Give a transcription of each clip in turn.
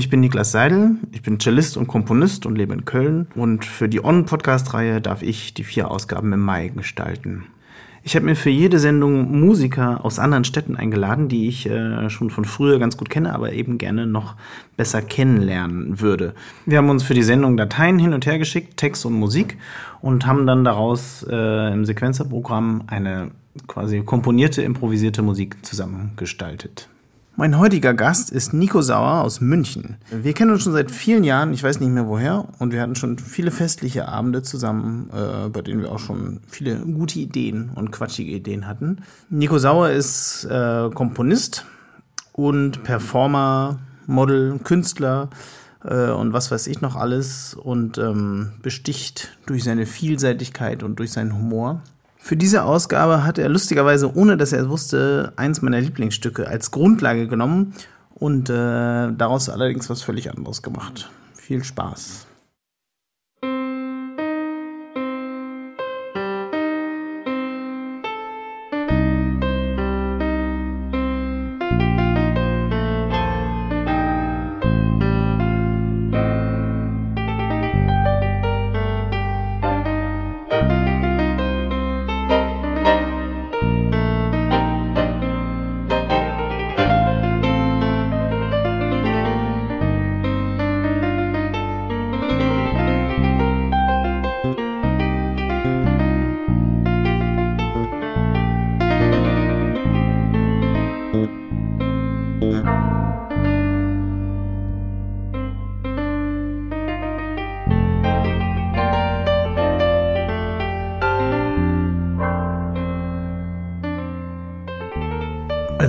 Ich bin Niklas Seidel, ich bin Cellist und Komponist und lebe in Köln. Und für die On-Podcast-Reihe darf ich die vier Ausgaben im Mai gestalten. Ich habe mir für jede Sendung Musiker aus anderen Städten eingeladen, die ich äh, schon von früher ganz gut kenne, aber eben gerne noch besser kennenlernen würde. Wir haben uns für die Sendung Dateien hin und her geschickt, Text und Musik, und haben dann daraus äh, im Sequenzerprogramm eine quasi komponierte, improvisierte Musik zusammengestaltet. Mein heutiger Gast ist Nico Sauer aus München. Wir kennen uns schon seit vielen Jahren, ich weiß nicht mehr woher, und wir hatten schon viele festliche Abende zusammen, äh, bei denen wir auch schon viele gute Ideen und quatschige Ideen hatten. Nico Sauer ist äh, Komponist und Performer, Model, Künstler äh, und was weiß ich noch alles und ähm, besticht durch seine Vielseitigkeit und durch seinen Humor. Für diese Ausgabe hat er lustigerweise, ohne dass er es wusste, eins meiner Lieblingsstücke als Grundlage genommen und äh, daraus allerdings was völlig anderes gemacht. Viel Spaß.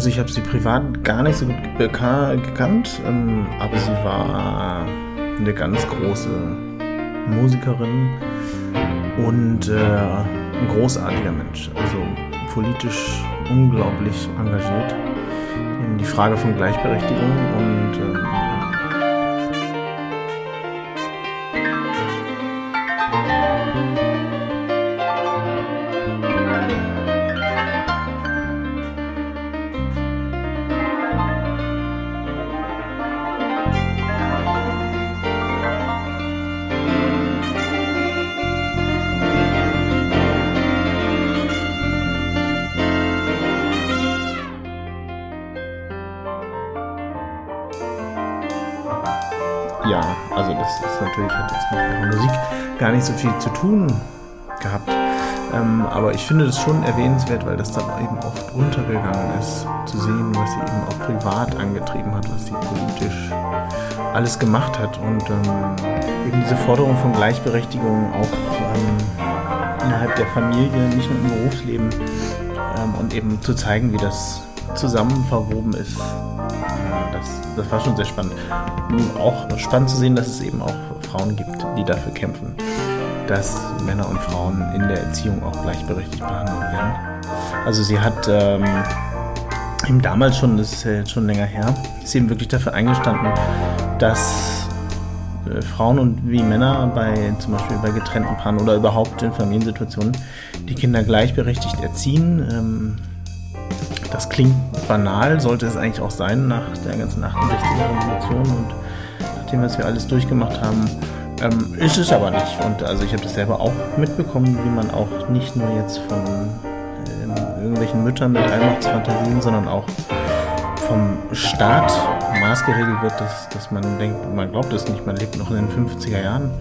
Also ich habe sie privat gar nicht so gut gekannt, ähm, aber sie war eine ganz große Musikerin und äh, ein großartiger Mensch. Also politisch unglaublich engagiert in die Frage von Gleichberechtigung und ähm, mit ihrer Musik gar nicht so viel zu tun gehabt. Ähm, aber ich finde das schon erwähnenswert, weil das dann eben oft untergegangen ist, zu sehen, was sie eben auch privat angetrieben hat, was sie politisch alles gemacht hat und ähm, eben diese Forderung von Gleichberechtigung auch ähm, innerhalb der Familie, nicht nur im Berufsleben ähm, und eben zu zeigen, wie das zusammen verwoben ist. Das, das war schon sehr spannend. Auch spannend zu sehen, dass es eben auch Frauen gibt, die dafür kämpfen, dass Männer und Frauen in der Erziehung auch gleichberechtigt behandelt werden. Also sie hat ähm, eben damals schon, das ist ja jetzt schon länger her, ist eben wirklich dafür eingestanden, dass äh, Frauen und wie Männer bei zum Beispiel bei getrennten Paaren oder überhaupt in Familiensituationen die Kinder gleichberechtigt erziehen. Ähm, das klingt banal, sollte es eigentlich auch sein nach der ganzen 68er Revolution und nachdem, was wir alles durchgemacht haben. Ähm, ist es aber nicht. Und also ich habe das selber auch mitbekommen, wie man auch nicht nur jetzt von ähm, irgendwelchen Müttern mit Allmachtsfantasien, sondern auch vom Staat maßgeregelt wird, dass, dass man denkt, man glaubt es nicht, man lebt noch in den 50er Jahren.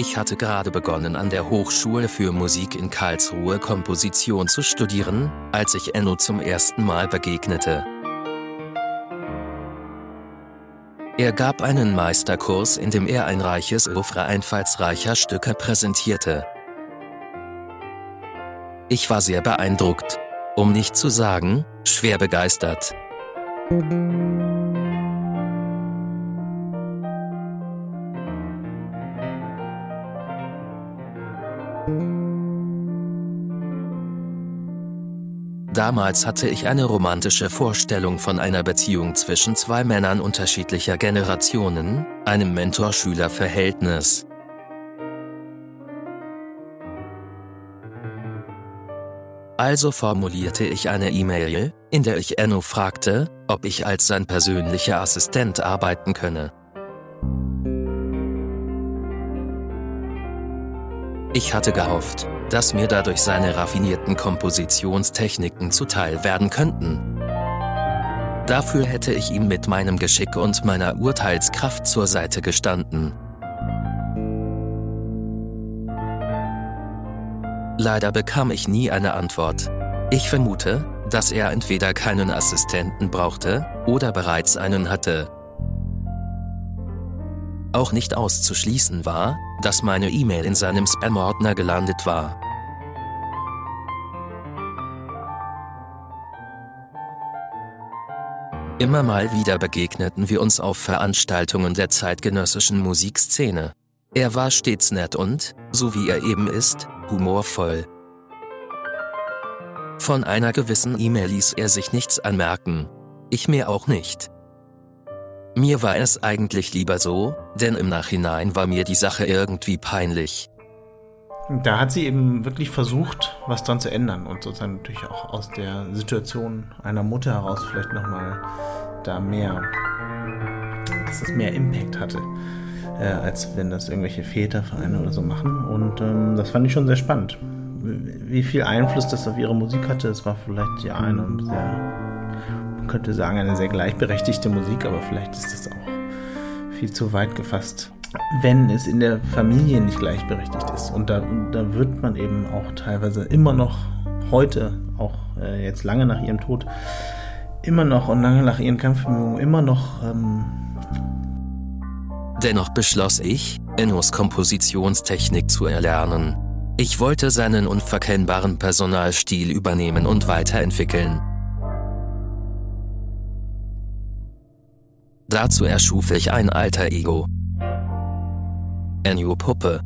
Ich hatte gerade begonnen an der Hochschule für Musik in Karlsruhe Komposition zu studieren, als ich Enno zum ersten Mal begegnete. Er gab einen Meisterkurs, in dem er ein reiches Oeuvre einfallsreicher Stücke präsentierte. Ich war sehr beeindruckt, um nicht zu sagen, schwer begeistert. Damals hatte ich eine romantische Vorstellung von einer Beziehung zwischen zwei Männern unterschiedlicher Generationen, einem Mentor-Schüler-Verhältnis. Also formulierte ich eine E-Mail, in der ich Enno fragte, ob ich als sein persönlicher Assistent arbeiten könne. Ich hatte gehofft, dass mir dadurch seine raffinierten Kompositionstechniken zuteil werden könnten. Dafür hätte ich ihm mit meinem Geschick und meiner Urteilskraft zur Seite gestanden. Leider bekam ich nie eine Antwort. Ich vermute, dass er entweder keinen Assistenten brauchte oder bereits einen hatte. Auch nicht auszuschließen war, dass meine E-Mail in seinem Spam-Ordner gelandet war. Immer mal wieder begegneten wir uns auf Veranstaltungen der zeitgenössischen Musikszene. Er war stets nett und, so wie er eben ist, humorvoll. Von einer gewissen E-Mail ließ er sich nichts anmerken. Ich mir auch nicht. Mir war es eigentlich lieber so, denn im Nachhinein war mir die Sache irgendwie peinlich. Da hat sie eben wirklich versucht, was dran zu ändern und sozusagen natürlich auch aus der Situation einer Mutter heraus vielleicht nochmal da mehr, dass es mehr Impact hatte, äh, als wenn das irgendwelche Vätervereine oder so machen. Und ähm, das fand ich schon sehr spannend. Wie viel Einfluss das auf ihre Musik hatte, es war vielleicht ja eine sehr könnte sagen, eine sehr gleichberechtigte Musik, aber vielleicht ist das auch viel zu weit gefasst. Wenn es in der Familie nicht gleichberechtigt ist. Und da, da wird man eben auch teilweise immer noch heute, auch äh, jetzt lange nach ihrem Tod, immer noch und lange nach ihren Kampfbemühungen immer noch. Ähm Dennoch beschloss ich, Ennos Kompositionstechnik zu erlernen. Ich wollte seinen unverkennbaren Personalstil übernehmen und weiterentwickeln. Dazu erschuf ich ein alter Ego. Ennio Puppe.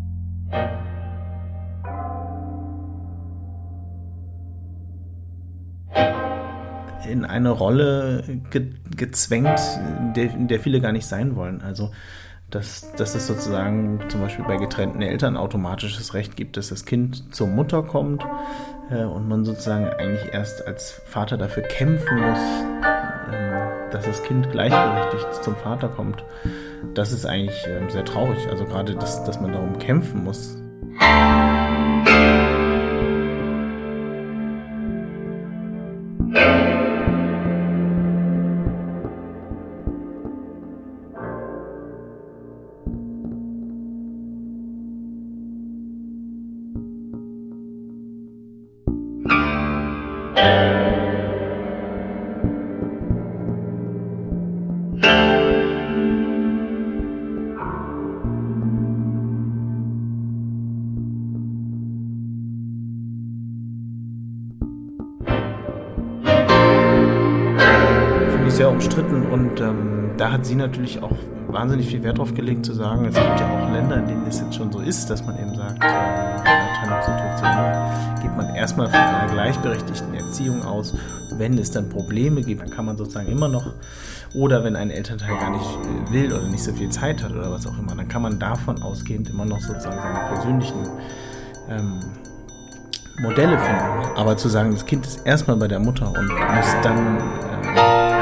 in eine Rolle ge gezwängt, in der, der, viele gar nicht sein wollen. Also, dass, dass es sozusagen zum Beispiel bei getrennten Eltern automatisches Recht gibt, dass das Kind zur Mutter kommt äh, und man sozusagen eigentlich erst als Vater dafür kämpfen muss, dass das Kind gleichberechtigt zum Vater kommt, das ist eigentlich ähm, sehr traurig. Also gerade, dass, dass man darum kämpfen muss. Und ähm, da hat sie natürlich auch wahnsinnig viel Wert drauf gelegt zu sagen, es gibt ja auch Länder, in denen es jetzt schon so ist, dass man eben sagt, äh, in einer Trennungssituation geht man erstmal von einer gleichberechtigten Erziehung aus. Wenn es dann Probleme gibt, dann kann man sozusagen immer noch, oder wenn ein Elternteil gar nicht äh, will oder nicht so viel Zeit hat oder was auch immer, dann kann man davon ausgehend immer noch sozusagen seine persönlichen ähm, Modelle finden. Aber zu sagen, das Kind ist erstmal bei der Mutter und muss dann äh,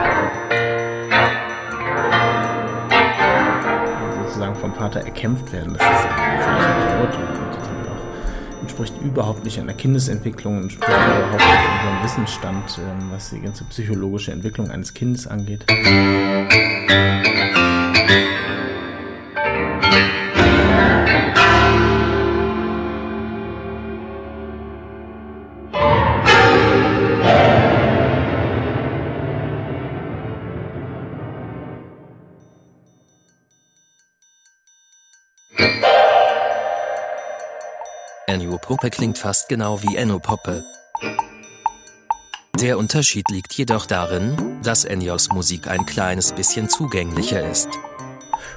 Vater erkämpft werden. Das ist völlig absurd und auch, entspricht überhaupt nicht einer Kindesentwicklung, entspricht überhaupt nicht unserem Wissensstand, ähm, was die ganze psychologische Entwicklung eines Kindes angeht. Puppe klingt fast genau wie Enno Poppe. Der Unterschied liegt jedoch darin, dass Enios Musik ein kleines bisschen zugänglicher ist.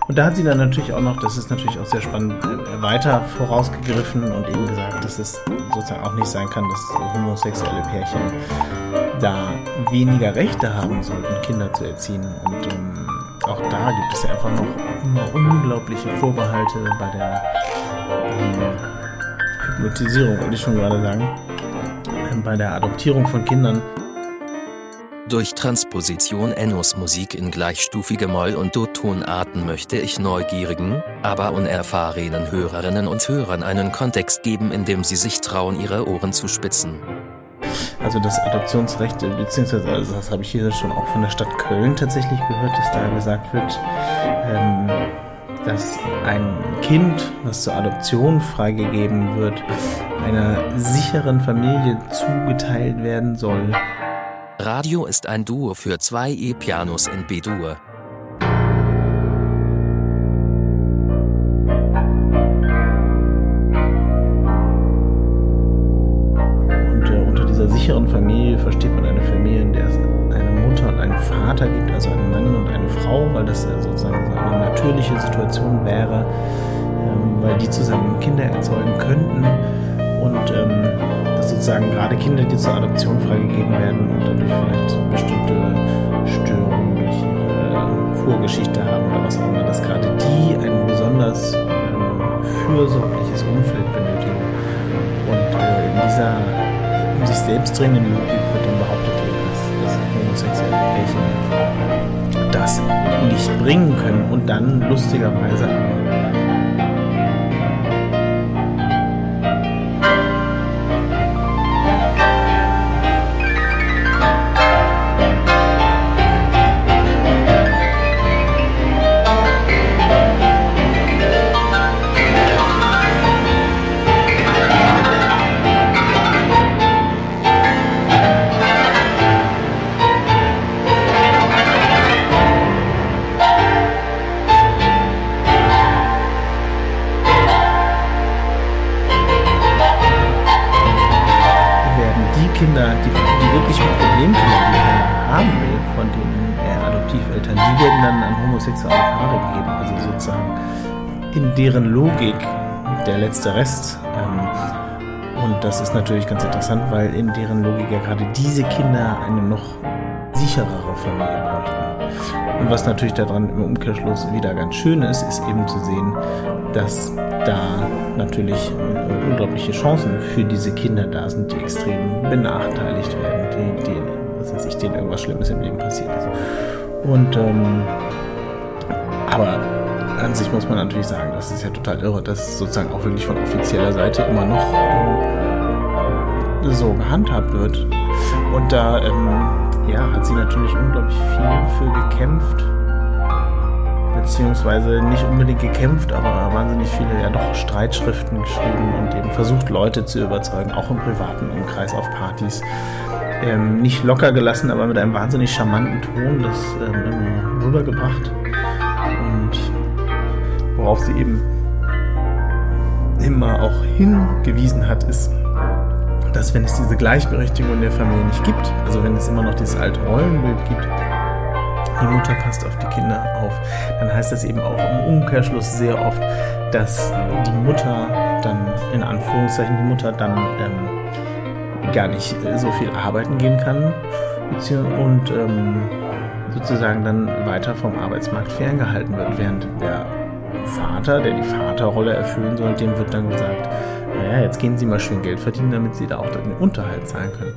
Und da hat sie dann natürlich auch noch, das ist natürlich auch sehr spannend, äh, weiter vorausgegriffen und eben gesagt, dass es sozusagen auch nicht sein kann, dass homosexuelle Pärchen da weniger Rechte haben sollten, Kinder zu erziehen. Und ähm, auch da gibt es ja einfach noch immer unglaubliche Vorbehalte bei der ähm, Hypnotisierung, wollte ich schon gerade sagen, ähm, bei der Adoptierung von Kindern. Durch Transposition Ennos Musik in gleichstufige Moll- und Do-Tonarten möchte ich neugierigen, aber unerfahrenen Hörerinnen und Hörern einen Kontext geben, in dem sie sich trauen, ihre Ohren zu spitzen. Also das Adoptionsrecht, beziehungsweise also das habe ich hier schon auch von der Stadt Köln tatsächlich gehört, dass da gesagt wird, ähm, dass ein Kind, was zur Adoption freigegeben wird, einer sicheren Familie zugeteilt werden soll. Radio ist ein Duo für zwei E-Pianos in B-Dur. Eine natürliche Situation wäre, ähm, weil die zusammen Kinder erzeugen könnten und ähm, dass sozusagen gerade Kinder, die zur Adoption freigegeben werden und dadurch vielleicht bestimmte Störungen durch ihre Vorgeschichte haben oder was auch immer, dass gerade die ein besonders ähm, fürsorgliches Umfeld benötigen. Und äh, in dieser um sich selbst drehenden Logik wird dann behauptet, dass, dass homosexuelle Pärchen das nicht bringen können und dann lustigerweise die wirklich mit Problemkindern die Kinder haben will, von den äh, Adoptiveltern, die werden dann an homosexuelle Paare gegeben. Also sozusagen in deren Logik der letzte Rest. Ähm, und das ist natürlich ganz interessant, weil in deren Logik ja gerade diese Kinder eine noch sicherere Familie bräuchten. Und was natürlich daran im Umkehrschluss wieder ganz schön ist, ist eben zu sehen, dass da natürlich äh, unglaubliche Chancen für diese Kinder da sind, die extrem benachteiligt werden, die, die was weiß ich, denen irgendwas Schlimmes im Leben passiert ist. Und ähm, aber an sich muss man natürlich sagen, das ist ja total irre, dass sozusagen auch wirklich von offizieller Seite immer noch ähm, so gehandhabt wird. Und da ähm, ja, hat sie natürlich unglaublich viel für gekämpft. Beziehungsweise nicht unbedingt gekämpft, aber wahnsinnig viele ja doch Streitschriften geschrieben und eben versucht, Leute zu überzeugen, auch im privaten Umkreis auf Partys. Ähm, nicht locker gelassen, aber mit einem wahnsinnig charmanten Ton das ähm, rübergebracht. Und worauf sie eben immer auch hingewiesen hat, ist, dass wenn es diese Gleichberechtigung in der Familie nicht gibt, also wenn es immer noch dieses alte Rollenbild gibt, die Mutter passt auf die Kinder auf, dann heißt das eben auch im Umkehrschluss sehr oft, dass die Mutter dann, in Anführungszeichen, die Mutter dann ähm, gar nicht äh, so viel arbeiten gehen kann und ähm, sozusagen dann weiter vom Arbeitsmarkt ferngehalten wird, während der Vater, der die Vaterrolle erfüllen soll, dem wird dann gesagt, naja, jetzt gehen Sie mal schön Geld verdienen, damit Sie da auch den Unterhalt zahlen können.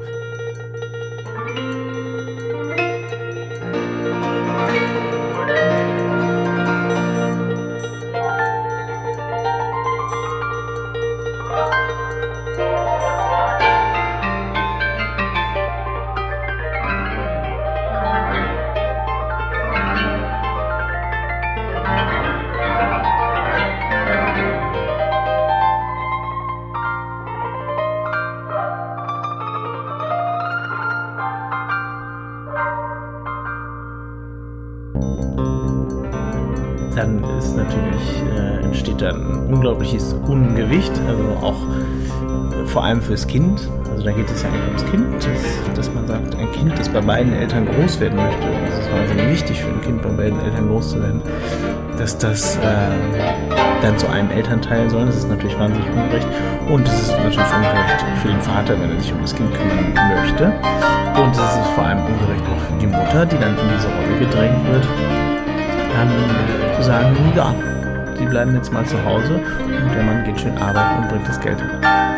Unglaubliches Ungewicht. Also auch vor allem fürs Kind. Also da geht es ja eigentlich ums Kind, dass, dass man sagt, ein Kind, das bei beiden Eltern groß werden möchte, das ist wahnsinnig wichtig für ein Kind, bei beiden Eltern groß zu werden, dass das äh, dann zu einem Elternteil soll. Das ist natürlich wahnsinnig ungerecht. Und es ist natürlich ungerecht für den Vater, wenn er sich um das Kind kümmern möchte. Und es ist vor allem ungerecht auch für die Mutter, die dann in diese Rolle gedrängt wird, ähm, zu sagen, ja, die bleiben jetzt mal zu Hause und der Mann geht schön arbeiten und bringt das Geld herein.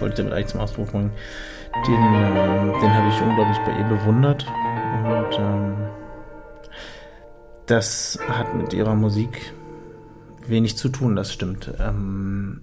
Wollte ich damit eigentlich zum Ausdruck bringen. Den, äh, den habe ich unglaublich bei ihr bewundert. Und ähm, das hat mit ihrer Musik wenig zu tun, das stimmt. Ähm,